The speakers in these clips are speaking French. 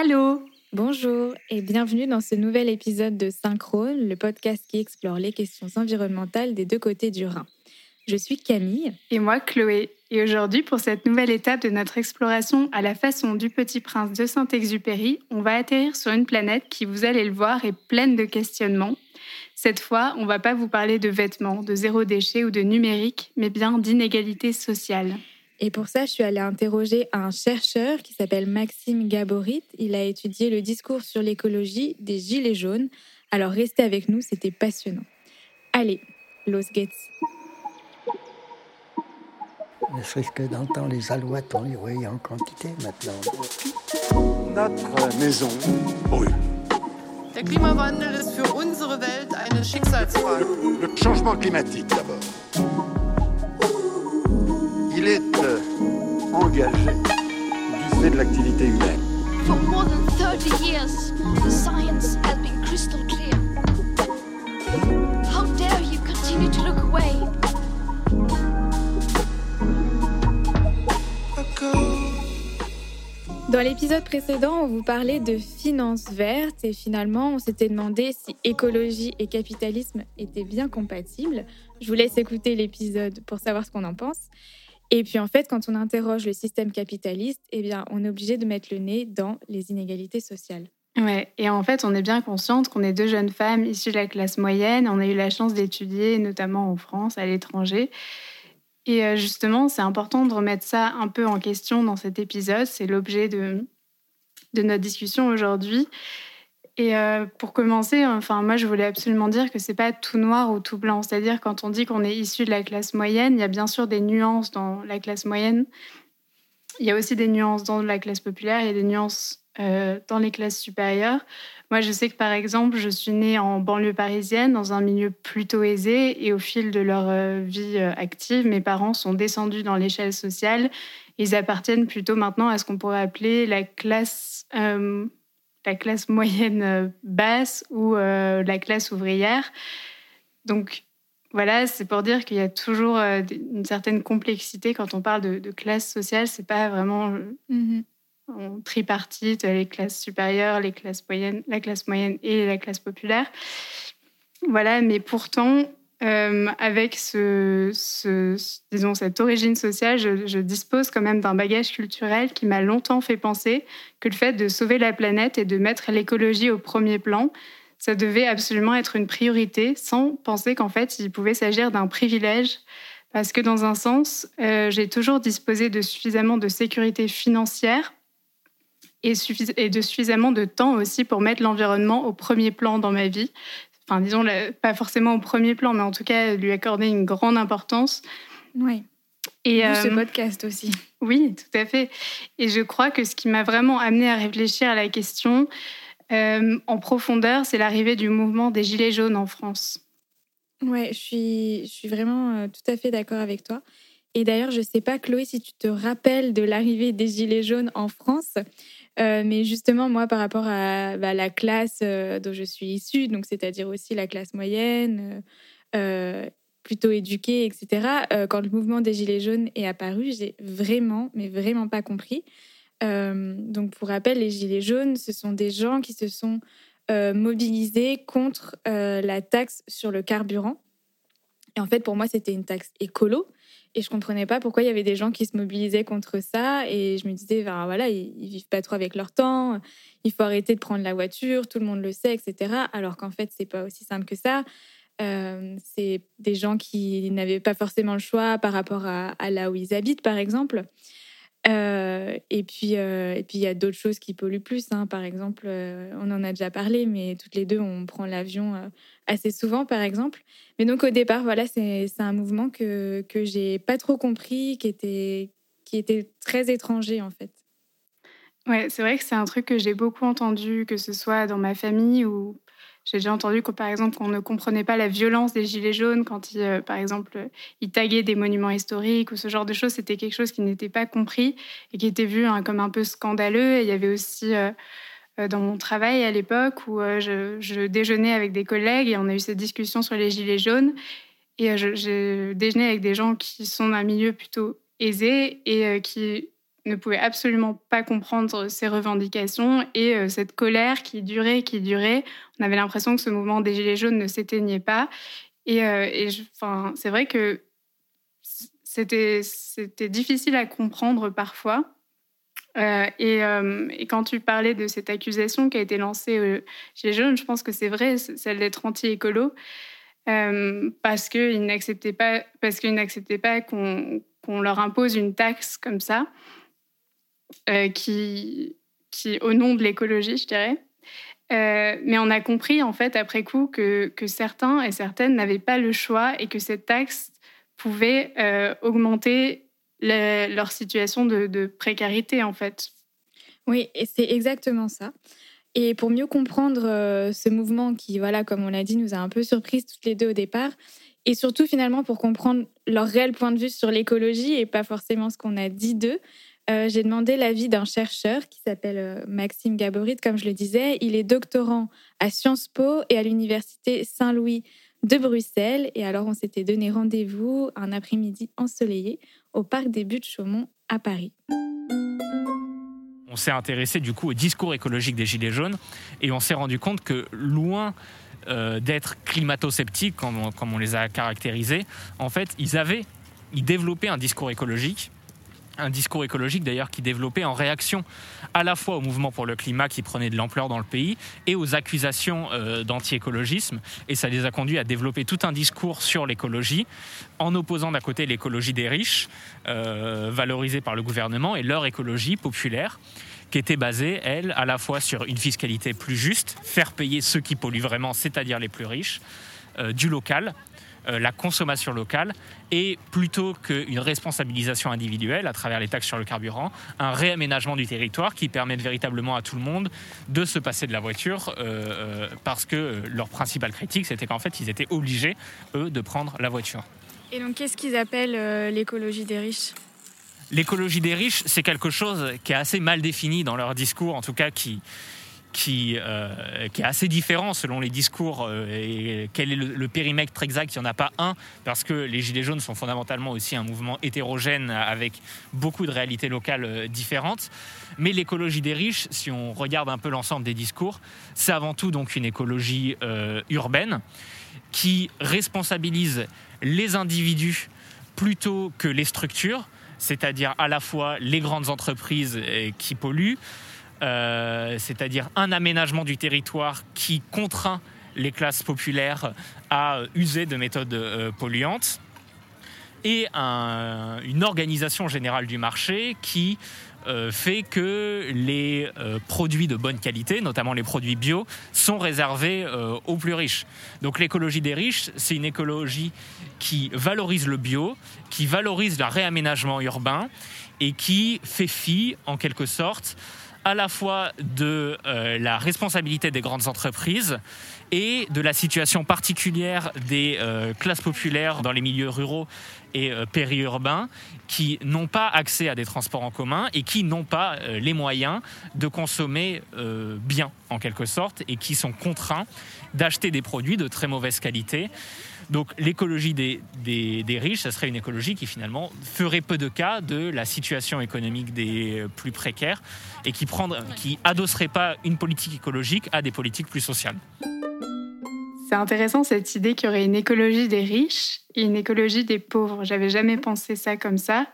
Allô Bonjour et bienvenue dans ce nouvel épisode de Synchrone, le podcast qui explore les questions environnementales des deux côtés du Rhin. Je suis Camille. Et moi, Chloé. Et aujourd'hui, pour cette nouvelle étape de notre exploration à la façon du Petit Prince de Saint-Exupéry, on va atterrir sur une planète qui, vous allez le voir, est pleine de questionnements. Cette fois, on ne va pas vous parler de vêtements, de zéro déchet ou de numérique, mais bien d'inégalité sociale. Et pour ça, je suis allée interroger un chercheur qui s'appelle Maxime Gaborit. Il a étudié le discours sur l'écologie des Gilets jaunes. Alors restez avec nous, c'était passionnant. Allez, Los Gates. Ne serait-ce que dans le temps, les alouettes, on les voyait en quantité maintenant. Notre maison brûle. Der Klimawandel ist für unsere Welt eine Schicksalsfrage. Le changement climatique d'abord. Est euh, engagé du fait de l'activité humaine. For more than 30 years, the science has been crystal clear. How dare you continue to look away? Dans l'épisode précédent, on vous parlait de finances vertes et finalement, on s'était demandé si écologie et capitalisme étaient bien compatibles. Je vous laisse écouter l'épisode pour savoir ce qu'on en pense. Et puis en fait, quand on interroge le système capitaliste, eh bien, on est obligé de mettre le nez dans les inégalités sociales. Ouais, et en fait, on est bien consciente qu'on est deux jeunes femmes issues de la classe moyenne. On a eu la chance d'étudier, notamment en France, à l'étranger. Et euh, justement, c'est important de remettre ça un peu en question dans cet épisode. C'est l'objet de, de notre discussion aujourd'hui. Et euh, pour commencer, enfin, moi, je voulais absolument dire que c'est pas tout noir ou tout blanc. C'est-à-dire, quand on dit qu'on est issu de la classe moyenne, il y a bien sûr des nuances dans la classe moyenne. Il y a aussi des nuances dans la classe populaire, il y a des nuances euh, dans les classes supérieures. Moi, je sais que par exemple, je suis née en banlieue parisienne, dans un milieu plutôt aisé, et au fil de leur euh, vie active, mes parents sont descendus dans l'échelle sociale. Ils appartiennent plutôt maintenant à ce qu'on pourrait appeler la classe, la classe moyenne basse ou la classe ouvrière. Donc, voilà, c'est pour dire qu'il y a toujours une certaine complexité quand on parle de, de classe sociale. C'est pas vraiment en tripartite, les classes supérieures, les classes moyennes, la classe moyenne et la classe populaire. Voilà, mais pourtant, euh, avec cette origine sociale, je, dispose quand même d'un bagage culturel qui m'a longtemps fait penser que le fait de sauver la planète et de mettre l'écologie au premier plan, ça devait absolument être une priorité, sans penser qu'en fait, il pouvait s'agir d'un privilège. Parce que dans un sens, euh, j'ai toujours disposé de suffisamment de sécurité financière et de suffisamment de temps aussi pour mettre l'environnement au premier plan dans ma vie. Enfin, disons, pas forcément au premier plan, mais en tout cas, lui accorder une grande importance. Oui. Et, D'où ce euh, podcast aussi. oui, tout à fait. Et je crois que ce qui m'a vraiment amené à réfléchir à la question euh, en profondeur, c'est l'arrivée du mouvement des Gilets jaunes en France. Ouais, je suis, je suis vraiment euh, tout à fait d'accord avec toi. Et d'ailleurs, je sais pas, Chloé, si tu te rappelles de l'arrivée des Gilets jaunes en France, euh, mais justement, moi, par rapport à bah, la classe euh, dont je suis issue, donc c'est-à-dire aussi la classe moyenne, euh, plutôt éduquée, etc., quand le mouvement des Gilets jaunes est apparu, j'ai vraiment, mais vraiment pas compris. Donc, pour rappel, les Gilets jaunes, ce sont des gens qui se sont mobilisés contre la taxe sur le carburant. Et en fait, pour moi, c'était une taxe écolo. Et je comprenais pas pourquoi il y avait des gens qui se mobilisaient contre ça. Et je me disais, voilà, ils, ils vivent pas trop avec leur temps. Il faut arrêter de prendre la voiture. Tout le monde le sait, etc. Alors qu'en fait, c'est pas aussi simple que ça. Euh, c'est des gens qui n'avaient pas forcément le choix par rapport à, à là où ils habitent, par exemple. Euh, et puis, euh, et puis il y a d'autres choses qui polluent plus. hein. Par exemple, euh, on en a déjà parlé, mais toutes les deux, on prend l'avion assez souvent, par exemple. Mais donc au départ, voilà, c'est c'est un mouvement que que j'ai pas trop compris, qui était qui était très étranger en fait. Ouais, c'est vrai que c'est un truc que j'ai beaucoup entendu, que ce soit dans ma famille ou j'ai déjà entendu que, par exemple, qu'on ne comprenait pas la violence des gilets jaunes quand ils, euh, par exemple, euh, ils taguaient des monuments historiques ou ce genre de choses. C'était quelque chose qui n'était pas compris et qui était vu hein, comme un peu scandaleux. Et il y avait aussi euh, dans mon travail à l'époque où je, je déjeunais avec des collègues et on a eu cette discussion sur les gilets jaunes. Et je déjeunais avec des gens qui sont d'un milieu plutôt aisé et qui ne pouvaient absolument pas comprendre ces revendications et cette colère qui durait, qui durait. On avait l'impression que ce mouvement des Gilets jaunes ne s'éteignait pas. Et, et c'est vrai que c'était difficile à comprendre parfois. Euh, euh, et, quand tu parlais de cette accusation qui a été lancée euh, chez les jeunes, je pense que c'est vrai, celle d'être anti-écolo, parce qu'ils n'acceptaient pas, parce qu'ils n'acceptaient pas qu'on leur impose une taxe comme ça, qui, qui, au nom de l'écologie, je dirais. mais on a compris en fait après coup que, que certains et certaines n'avaient pas le choix et que cette taxe pouvait augmenter leur situation de, précarité, en fait. Oui, c'est exactement ça. Et pour mieux comprendre euh, ce mouvement qui, voilà, comme on l'a dit, nous a un peu surprises toutes les deux au départ, et surtout finalement pour comprendre leur réel point de vue sur l'écologie et pas forcément ce qu'on a dit d'eux, euh, j'ai demandé l'avis d'un chercheur qui s'appelle euh, Maxime Gaborit, comme je le disais. Il est doctorant à Sciences Po et à l'Université Saint-Louis de Bruxelles. Et alors, on s'était donné rendez-vous un après-midi ensoleillé au parc des Buttes-Chaumont à Paris. On s'est intéressé du coup au discours écologique des Gilets jaunes et on s'est rendu compte que loin euh, d'être climato-sceptiques, comme, comme, on les a caractérisés, en fait, ils avaient, ils développaient un discours écologique un discours écologique d'ailleurs qui développait en réaction à la fois au mouvement pour le climat qui prenait de l'ampleur dans le pays et aux accusations euh, d'anti-écologisme. Et ça les a conduits à développer tout un discours sur l'écologie en opposant d'un côté l'écologie des riches, euh, valorisée par le gouvernement, et leur écologie populaire qui était basée, elle, à la fois sur une fiscalité plus juste, faire payer ceux qui polluent vraiment, c'est-à-dire les plus riches, euh, du local, la consommation locale et plutôt qu'une responsabilisation individuelle à travers les taxes sur le carburant, un réaménagement du territoire qui permette véritablement à tout le monde de se passer de la voiture euh, euh, parce que leur principale critique c'était qu'en fait ils étaient obligés eux de prendre la voiture. Et donc qu'est-ce qu'ils appellent l'écologie des riches? L'écologie des riches, c'est quelque chose qui est assez mal défini dans leur discours, en tout cas qui, qui, euh, qui est assez différent selon les discours euh, et quel est le, périmètre exact. Il n'y en a pas un, parce que les Gilets jaunes sont fondamentalement aussi un mouvement hétérogène avec beaucoup de réalités locales euh, différentes. Mais l'écologie des riches, si on regarde un peu l'ensemble des discours, c'est avant tout donc une écologie urbaine qui responsabilise les individus plutôt que les structures, c'est-à-dire à la fois les grandes entreprises qui polluent, euh, c'est-à-dire un aménagement du territoire qui contraint les classes populaires à user de méthodes euh, polluantes, et une organisation générale du marché qui euh, fait que les produits de bonne qualité, notamment les produits bio, sont réservés aux plus riches. Donc l'écologie des riches, c'est une écologie qui valorise le bio, qui valorise le réaménagement urbain et qui fait fi, en quelque sorte, à la fois de euh, la responsabilité des grandes entreprises et de la situation particulière des euh, classes populaires dans les milieux ruraux et euh, périurbains qui n'ont pas accès à des transports en commun et qui n'ont pas les moyens de consommer bien en quelque sorte et qui sont contraints d'acheter des produits de très mauvaise qualité donc l'écologie des, riches, ça serait une écologie qui finalement ferait peu de cas de la situation économique des plus précaires et qui adosserait pas une politique écologique à des politiques plus sociales. C'est intéressant cette idée qu'il y aurait une écologie des riches et une écologie des pauvres. J'avais jamais pensé ça comme ça.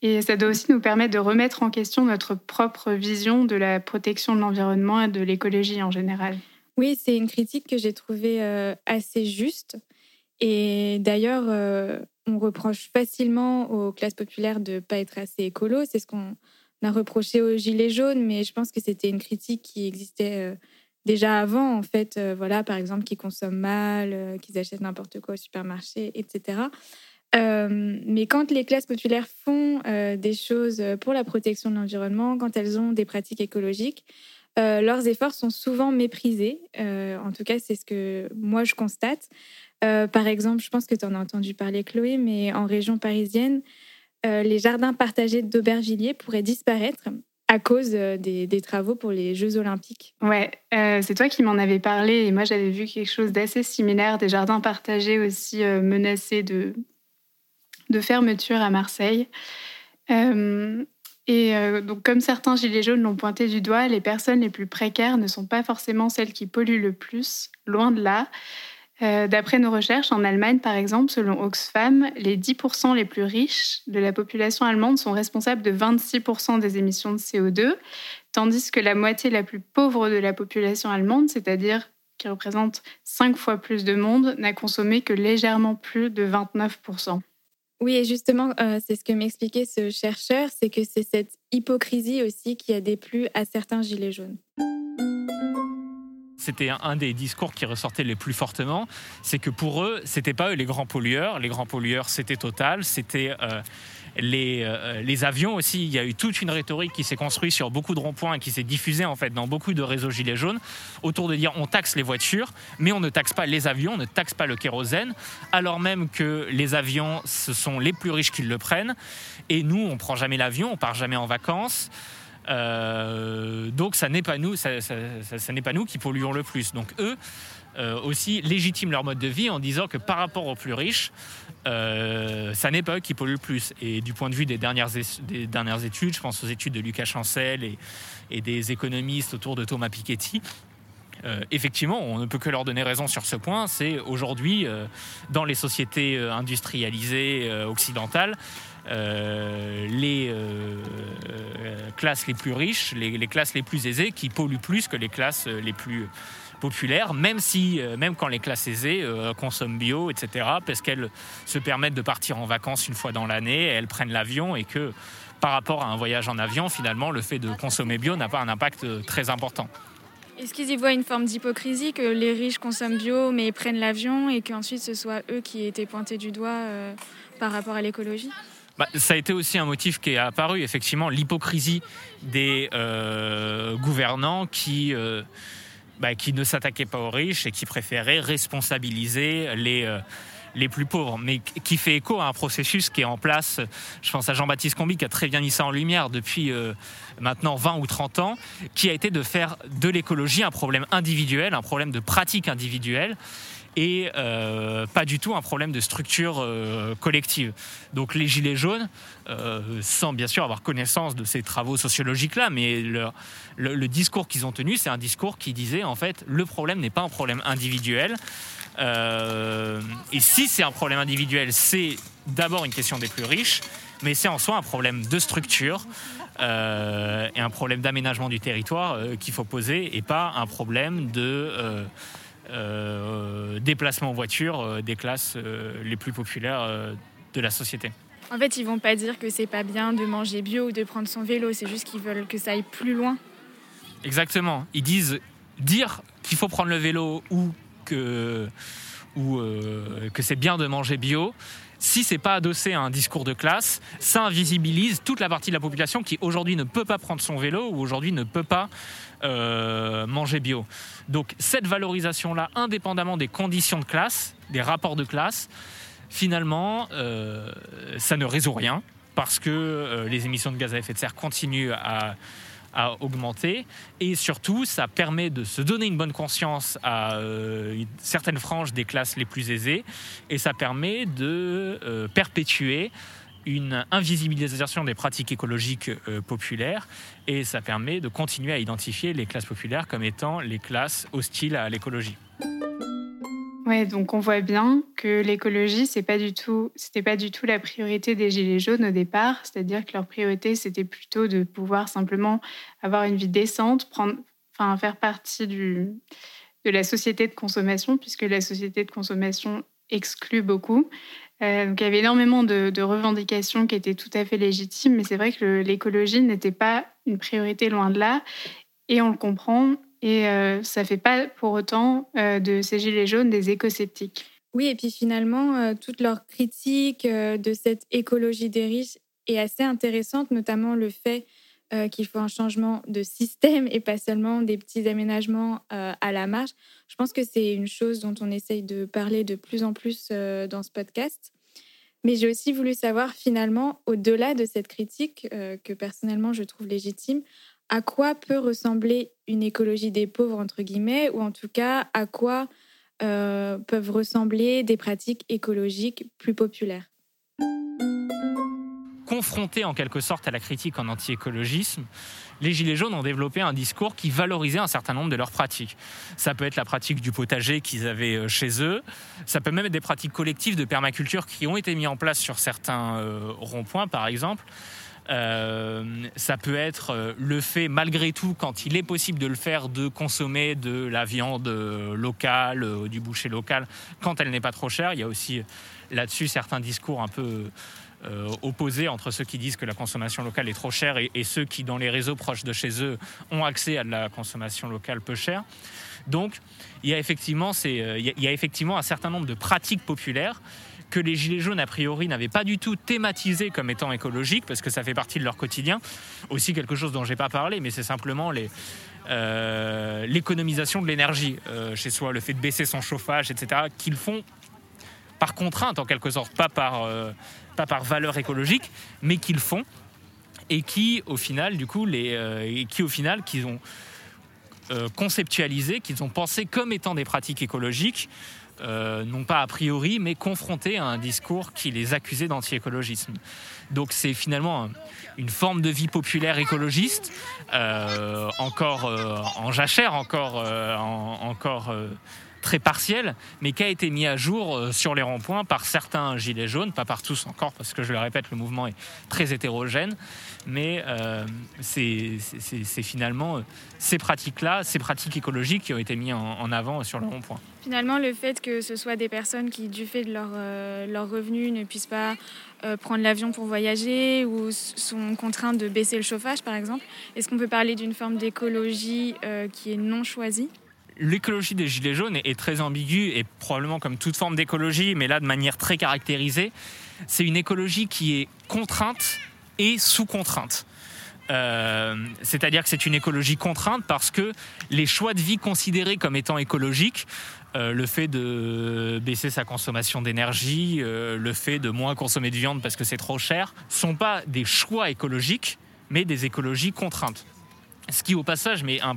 Et ça doit aussi nous permettre de remettre en question notre propre vision de la protection de l'environnement et de l'écologie en général. Oui, c'est une critique que j'ai trouvée euh, assez juste. Et d'ailleurs, euh, on reproche facilement aux classes populaires de ne pas être assez écolo. C'est ce qu'on a reproché aux Gilets jaunes, mais je pense que c'était une critique qui existait euh, déjà avant, en fait. Euh, voilà, par exemple, qu'ils consomment mal, qu'ils achètent n'importe quoi au supermarché, etc. mais quand les classes populaires font des choses pour la protection de l'environnement, quand elles ont des pratiques écologiques, leurs efforts sont souvent méprisés. en tout cas, c'est ce que moi je constate. Euh, par exemple, je pense que tu en as entendu parler, Chloé, mais en région parisienne, euh, les jardins partagés d'Aubervilliers pourraient disparaître à cause euh, des, travaux pour les Jeux Olympiques. Ouais, c'est toi qui m'en avais parlé et moi j'avais vu quelque chose d'assez similaire, des jardins partagés aussi menacés de, de fermeture à Marseille. Et euh, donc, comme certains gilets jaunes l'ont pointé du doigt, les personnes les plus précaires ne sont pas forcément celles qui polluent le plus, loin de là. Euh, d'après nos recherches, en Allemagne, par exemple, selon Oxfam, les 10% les plus riches de la population allemande sont responsables de 26% des émissions de CO2, tandis que la moitié la plus pauvre de la population allemande, c'est-à-dire qui représente 5 fois plus de monde, n'a consommé que légèrement plus de 29%. Oui, et justement, euh, c'est ce que m'expliquait ce chercheur, c'est que c'est cette hypocrisie aussi qui a déplu à certains gilets jaunes. C'était un des discours qui ressortait les plus fortement, c'est que pour eux, c'était pas eux les grands pollueurs. Les grands pollueurs, c'était Total, c'était euh, les, euh, les, avions aussi. Il y a eu toute une rhétorique qui s'est construite sur beaucoup de ronds-points et qui s'est diffusée en fait dans beaucoup de réseaux gilets jaunes autour de dire on taxe les voitures, mais on ne taxe pas les avions, on ne taxe pas le kérosène, alors même que les avions, ce sont les plus riches qui le prennent. Et nous, on prend jamais l'avion, on part jamais en vacances. Euh, donc ça n'est pas nous, ça, n'est pas nous qui polluons le plus. Donc eux euh, aussi légitiment leur mode de vie en disant que par rapport aux plus riches, euh, ça n'est pas eux qui polluent le plus. Et du point de vue des dernières, des dernières études, je pense aux études de Lucas Chancel et, des économistes autour de Thomas Piketty, euh, effectivement, on ne peut que leur donner raison sur ce point. C'est aujourd'hui, dans les sociétés industrialisées occidentales, les classes les plus riches, les, classes les plus aisées, qui polluent plus que les classes les plus populaires, même si, même quand les classes aisées consomment bio, etc., parce qu'elles se permettent de partir en vacances une fois dans l'année, elles prennent l'avion et que par rapport à un voyage en avion, finalement, le fait de consommer bio n'a pas un impact très important. Est-ce qu'ils y voient une forme d'hypocrisie que les riches consomment bio mais prennent l'avion et qu'ensuite ce soit eux qui aient été pointés du doigt euh, par rapport à l'écologie? Bah, ça a été aussi un motif qui est apparu, effectivement, l'hypocrisie des euh, gouvernants qui, euh, bah, qui ne s'attaquaient pas aux riches et qui préféraient responsabiliser les, euh, les plus pauvres, mais qui fait écho à un processus qui est en place. Je pense à Jean-Baptiste Combi qui a très bien mis ça en lumière depuis maintenant 20 ou 30 ans, qui a été de faire de l'écologie un problème individuel, un problème de pratique individuelle et euh, pas du tout un problème de structure euh, collective. Donc les Gilets jaunes, euh, sans bien sûr avoir connaissance de ces travaux sociologiques-là, mais le, discours qu'ils ont tenu, c'est un discours qui disait en fait le problème n'est pas un problème individuel. Et si c'est un problème individuel, c'est d'abord une question des plus riches, mais c'est en soi un problème de structure et un problème d'aménagement du territoire qu'il faut poser et pas un problème de déplacement en voiture euh, des classes les plus populaires de la société. En fait, ils vont pas dire que c'est pas bien de manger bio ou de prendre son vélo, c'est juste qu'ils veulent que ça aille plus loin. Exactement. Ils disent dire qu'il faut prendre le vélo ou que, ou, euh, que c'est bien de manger bio. Si c'est pas adossé à un discours de classe, ça invisibilise toute la partie de la population qui aujourd'hui ne peut pas prendre son vélo ou aujourd'hui ne peut pas euh, manger bio. Donc cette valorisation-là, indépendamment des conditions de classe, des rapports de classe, finalement, euh, ça ne résout rien parce que euh, les émissions de gaz à effet de serre continuent à, à augmenter. Et surtout ça permet de se donner une bonne conscience à euh, une certaine frange des classes les plus aisées. Et ça permet de euh, perpétuer une invisibilisation des pratiques écologiques euh, populaires. Et ça permet de continuer à identifier les classes populaires comme étant les classes hostiles à l'écologie. Ouais, donc on voit bien que l'écologie, c'est pas du tout, c'était pas du tout la priorité des gilets jaunes au départ. C'est-à-dire que leur priorité, c'était plutôt de pouvoir simplement avoir une vie décente, prendre, enfin faire partie du, de la société de consommation, puisque la société de consommation exclut beaucoup. Euh, donc il y avait énormément de, revendications qui étaient tout à fait légitimes, mais c'est vrai que l'écologie n'était pas une priorité loin de là, et on le comprend. Et euh, ça ne fait pas pour autant euh, de ces gilets jaunes des éco-sceptiques. Oui, et puis finalement, euh, toute leur critique de cette écologie des riches est assez intéressante, notamment le fait qu'il faut un changement de système et pas seulement des petits aménagements à la marge. Je pense que c'est une chose dont on essaye de parler de plus en plus dans ce podcast. Mais j'ai aussi voulu savoir finalement, au-delà de cette critique que personnellement je trouve légitime, à quoi peut ressembler une écologie des pauvres, entre guillemets, ou en tout cas à quoi euh, peuvent ressembler des pratiques écologiques plus populaires? confrontés en quelque sorte à la critique en anti-écologisme, les Gilets jaunes ont développé un discours qui valorisait un certain nombre de leurs pratiques. Ça peut être la pratique du potager qu'ils avaient euh, chez eux, ça peut même être des pratiques collectives de permaculture qui ont été mises en place sur certains euh, ronds-points, par exemple. Euh, ça peut être euh, le fait, malgré tout, quand il est possible de le faire, de consommer de la viande euh, locale, du boucher local, quand elle n'est pas trop chère. Il y a aussi là-dessus certains discours un peu opposés entre ceux qui disent que la consommation locale est trop chère et, ceux qui, dans les réseaux proches de chez eux, ont accès à de la consommation locale peu chère. Donc, il y a effectivement un certain nombre de pratiques populaires que les Gilets jaunes, a priori, n'avaient pas du tout thématisé comme étant écologiques, parce que ça fait partie de leur quotidien. Aussi quelque chose dont j'ai pas parlé, mais c'est simplement euh, l'économisation de l'énergie euh, chez soi, le fait de baisser son chauffage, etc., qu'ils font par contrainte en quelque sorte, pas par, euh, pas par valeur écologique, mais qu'ils font et qui au final, du coup, les, et qui au final, qu'ils ont conceptualisé, qu'ils ont pensé comme étant des pratiques écologiques, euh, non pas a priori, mais confrontés à un discours qui les accusait d'anti-écologisme. Donc c'est finalement un- une forme de vie populaire écologiste, euh, encore euh, en jachère, encore, en- encore très partielle, mais qui a été mis à jour euh, sur les ronds-points par certains gilets jaunes, pas par tous encore, parce que je le répète, le mouvement est très hétérogène, mais euh, c'est finalement euh, ces pratiques-là, ces pratiques écologiques qui ont été mises en, en avant sur le rond-point. Finalement, le fait que ce soit des personnes qui, du fait de leur, euh, leur revenu, ne puissent pas euh, prendre l'avion pour voyager ou sont contraintes de baisser le chauffage, par exemple, est-ce qu'on peut parler d'une forme d'écologie qui est non choisie? L'écologie des Gilets jaunes est, très ambiguë et probablement comme toute forme d'écologie, mais là de manière très caractérisée, c'est une écologie qui est contrainte et sous contrainte. Euh, C'est-à-dire que c'est une écologie contrainte parce que les choix de vie considérés comme étant écologiques, euh, le fait de baisser sa consommation d'énergie, euh, le fait de moins consommer de viande parce que c'est trop cher, sont pas des choix écologiques, mais des écologies contraintes. Ce qui, au passage, met un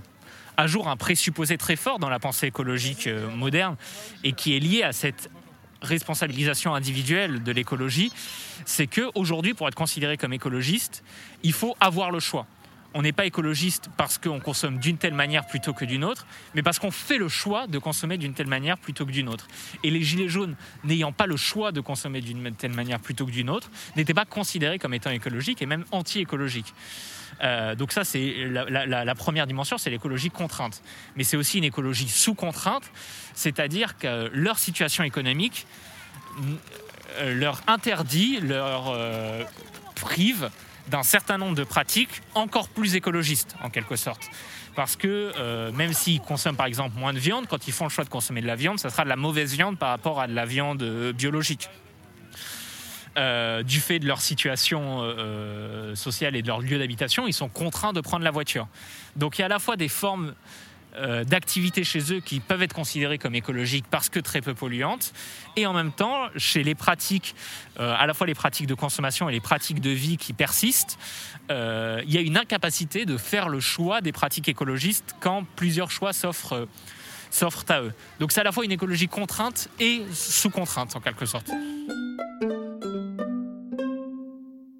à jour un présupposé très fort dans la pensée écologique euh, moderne et qui est lié à cette responsabilisation individuelle de l'écologie, c'est que aujourd'hui, pour être considéré comme écologiste, il faut avoir le choix. On n'est pas écologiste parce qu'on consomme d'une telle manière plutôt que d'une autre, mais parce qu'on fait le choix de consommer d'une telle manière plutôt que d'une autre. Et les gilets jaunes, n'ayant pas le choix de consommer d'une telle manière plutôt que d'une autre, n'étaient pas considérés comme étant écologiques et même anti-écologiques. Euh, donc ça, c'est la, première dimension, c'est l'écologie contrainte. Mais c'est aussi une écologie sous contrainte, c'est-à-dire que leur situation économique euh, leur interdit, leur euh, prive d'un certain nombre de pratiques encore plus écologistes, en quelque sorte. Parce que euh, même s'ils consomment par exemple moins de viande, quand ils font le choix de consommer de la viande, ça sera de la mauvaise viande par rapport à de la viande euh, biologique. Euh, du fait de leur situation sociale et de leur lieu d'habitation, ils sont contraints de prendre la voiture. Donc il y a à la fois des formes d'activités chez eux qui peuvent être considérées comme écologiques parce que très peu polluantes, et en même temps, chez les pratiques, euh, à la fois les pratiques de consommation et les pratiques de vie qui persistent, euh, il y a une incapacité de faire le choix des pratiques écologistes quand plusieurs choix s'offrent. euh, s'offrent à eux. Donc c'est à la fois une écologie contrainte et sous contrainte en quelque sorte.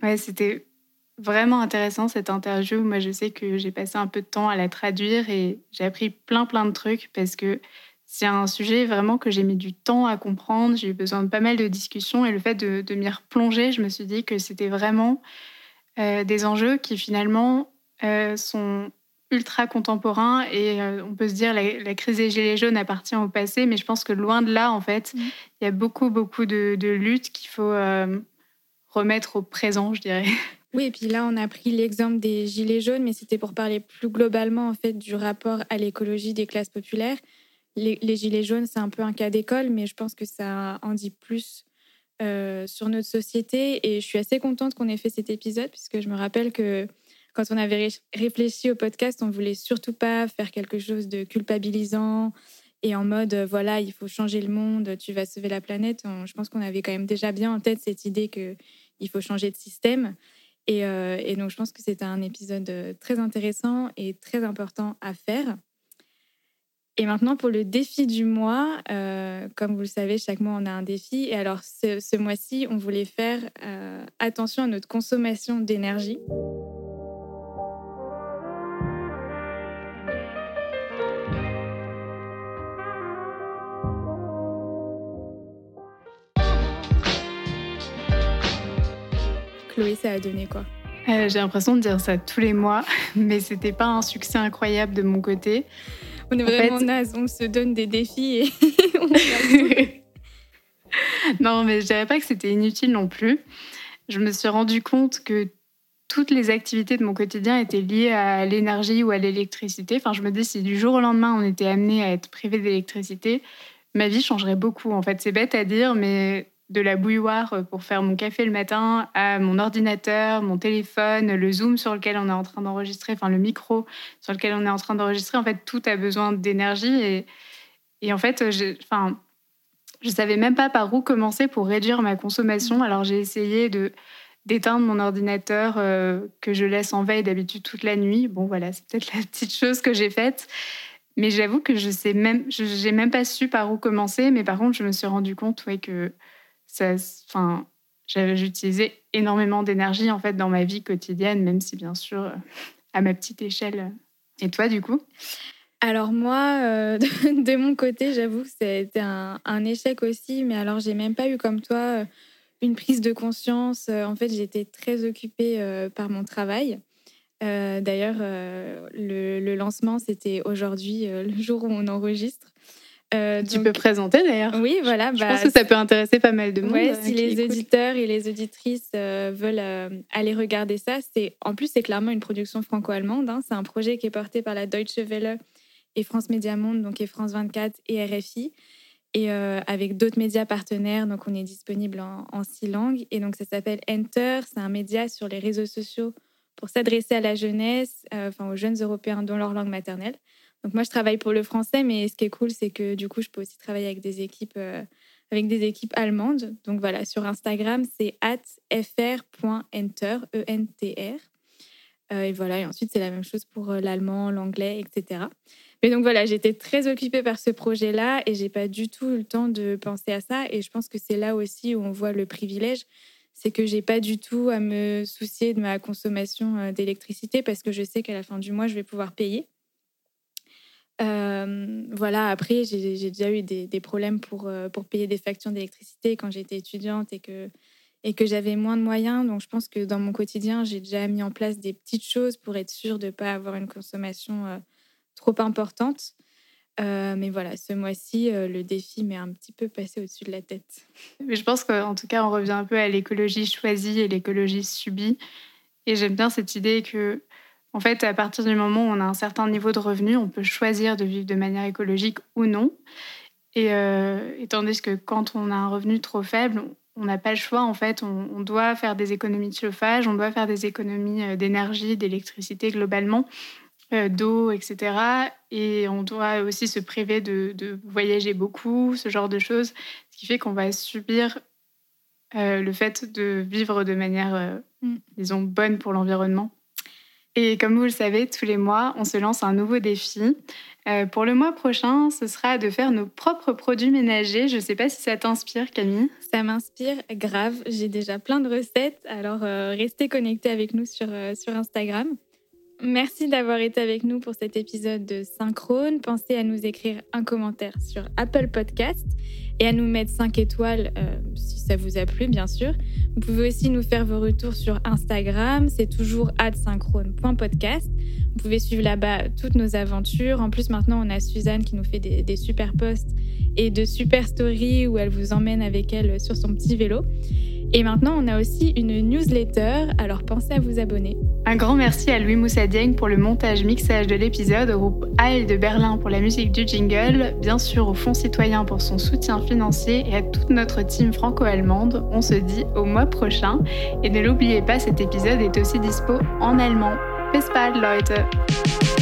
Ouais, c'était vraiment intéressant cette interview. Moi, je sais que j'ai passé un peu de temps à la traduire et j'ai appris plein, plein de trucs parce que c'est un sujet vraiment que j'ai mis du temps à comprendre. J'ai eu besoin de pas mal de discussions et le fait de, de m'y replonger, je me suis dit que c'était vraiment euh, des enjeux qui finalement euh, sont ultra contemporains et euh, on peut se dire la, la crise des gilets jaunes appartient au passé, mais je pense que loin de là, en fait, il Mhm. y a beaucoup, beaucoup de, de luttes qu'il faut remettre au présent, je dirais. Oui, et puis là, on a pris l'exemple des gilets jaunes, mais c'était pour parler plus globalement en fait du rapport à l'écologie des classes populaires. Les, gilets jaunes, c'est un peu un cas d'école, mais je pense que ça en dit plus euh, sur notre société. Et je suis assez contente qu'on ait fait cet épisode, puisque je me rappelle que quand on avait ré- réfléchi au podcast, on voulait surtout pas faire quelque chose de culpabilisant et en mode euh, voilà, il faut changer le monde, tu vas sauver la planète. Je pense qu'on avait quand même déjà bien en tête cette idée que il faut changer de système. Et, euh, et donc, je pense que c'était un épisode euh, très intéressant et très important à faire. Et maintenant, pour le défi du mois, euh, comme vous le savez, chaque mois, on a un défi. Et alors, ce, mois-ci, on voulait faire attention à notre consommation d'énergie. Ça a donné quoi Euh, J'ai l'impression de dire ça tous les mois, mais c'était pas un succès incroyable de mon côté. On est En vraiment fait- naze, on se donne des défis et on non, mais je dirais pas que c'était inutile non plus. Je me suis rendu compte que toutes les activités de mon quotidien étaient liées à l'énergie ou à l'électricité. Enfin, je me dis, si du jour au lendemain, on était amené à être privé d'électricité, ma vie changerait beaucoup. En fait, c'est bête à dire, mais de la bouilloire pour faire mon café le matin à mon ordinateur, mon téléphone, le Zoom sur lequel on est en train d'enregistrer, enfin le micro sur lequel on est en train d'enregistrer, en fait, tout a besoin d'énergie. Et, et en fait, j'ai- enfin, je savais même pas par où commencer pour réduire ma consommation. Alors j'ai essayé de d'éteindre mon ordinateur euh, que je laisse en veille d'habitude toute la nuit. Bon voilà, c'est peut-être la petite chose que j'ai faite. Mais j'avoue que je sais même, je j'ai même pas su par où commencer. Mais par contre, je me suis rendu compte ouais, que enfin, j'utilisais énormément d'énergie en fait dans ma vie quotidienne, même si bien sûr euh, à ma petite échelle. Et toi, du coup? Alors moi, euh, de, mon côté, j'avoue que c'était un, un échec aussi, mais alors j'ai même pas eu comme toi euh, une prise de conscience. Euh, En fait, j'étais très occupée euh, par mon travail. Euh, D'ailleurs, euh, le, lancement, c'était aujourd'hui, euh, le jour où on enregistre. Euh, Tu donc- peux présenter d'ailleurs. Oui, voilà. Je bah, pense que ça peut intéresser pas mal de monde. Ouais, euh, si les écoute. auditeurs et les auditrices euh, veulent euh, aller regarder ça, c'est en plus c'est clairement une production franco-allemande. hein. C'est un projet qui est porté par la Deutsche Welle et France Média Monde, donc et France 24 et RFI, et avec d'autres médias partenaires. Donc on est disponible en, en six langues. Et donc ça s'appelle Enter. C'est un média sur les réseaux sociaux pour s'adresser à la jeunesse, enfin aux jeunes Européens dans leur langue maternelle. Donc moi je travaille pour le français, mais ce qui est cool, c'est que du coup je peux aussi travailler avec des équipes. euh, avec des équipes allemandes. Donc voilà, sur Instagram, c'est fr.enter, E-N-T-R. Euh, et voilà, et ensuite, c'est la même chose pour euh, l'allemand, l'anglais, etc. Mais donc voilà, j'étais très occupée par ce projet-là et j'ai pas du tout eu le temps de penser à ça. Et je pense que c'est là aussi où on voit le privilège, c'est que j'ai pas du tout à me soucier de ma consommation d'électricité parce que je sais qu'à la fin du mois, je vais pouvoir payer. Euh, voilà, après, j'ai déjà eu des, problèmes pour, euh, pour payer des factures d'électricité quand j'étais étudiante et que, et que j'avais moins de moyens. Donc, je pense que dans mon quotidien, j'ai déjà mis en place des petites choses pour être sûre de ne pas avoir une consommation euh, trop importante. Mais voilà, ce mois-ci, le défi m'est un petit peu passé au-dessus de la tête. Mais je pense qu'en tout cas, on revient un peu à l'écologie choisie et l'écologie subie. Et j'aime bien cette idée que, en fait, à partir du moment où on a un certain niveau de revenu, on peut choisir de vivre de manière écologique ou non. Et, euh, et tandis que quand on a un revenu trop faible, on n'a pas le choix. En fait, on, on doit faire des économies de chauffage, on doit faire des économies euh, d'énergie, d'électricité globalement, euh, d'eau, etc. Et on doit aussi se priver de, de voyager beaucoup, ce genre de choses, ce qui fait qu'on va subir euh, le fait de vivre de manière, Mm. disons, bonne pour l'environnement. Et comme vous le savez, tous les mois, on se lance un nouveau défi. Euh, pour le mois prochain, ce sera de faire nos propres produits ménagers. Je ne sais pas si ça t'inspire, Camille. Ça m'inspire grave. J'ai déjà plein de recettes. Alors, euh, restez connectés avec nous sur, euh, sur Instagram. Merci d'avoir été avec nous pour cet épisode de Synchrone. Pensez à nous écrire un commentaire sur Apple Podcast et à nous mettre 5 étoiles euh, si ça vous a plu, bien sûr. Vous pouvez aussi nous faire vos retours sur Instagram. C'est toujours synchrone.podcast. Vous pouvez suivre là-bas toutes nos aventures. En plus, maintenant, on a Suzanne qui nous fait des, des super posts et de super stories où elle vous emmène avec elle sur son petit vélo. Et maintenant, on a aussi une newsletter, alors pensez à vous abonner. Un grand merci à Louis Moussadieng pour le montage-mixage de l'épisode, au groupe AL de Berlin pour la musique du jingle, bien sûr au Fonds citoyen pour son soutien financier et à toute notre team franco-allemande. On se dit au mois prochain. Et ne l'oubliez pas, cet épisode est aussi dispo en allemand. Bis bald, Leute!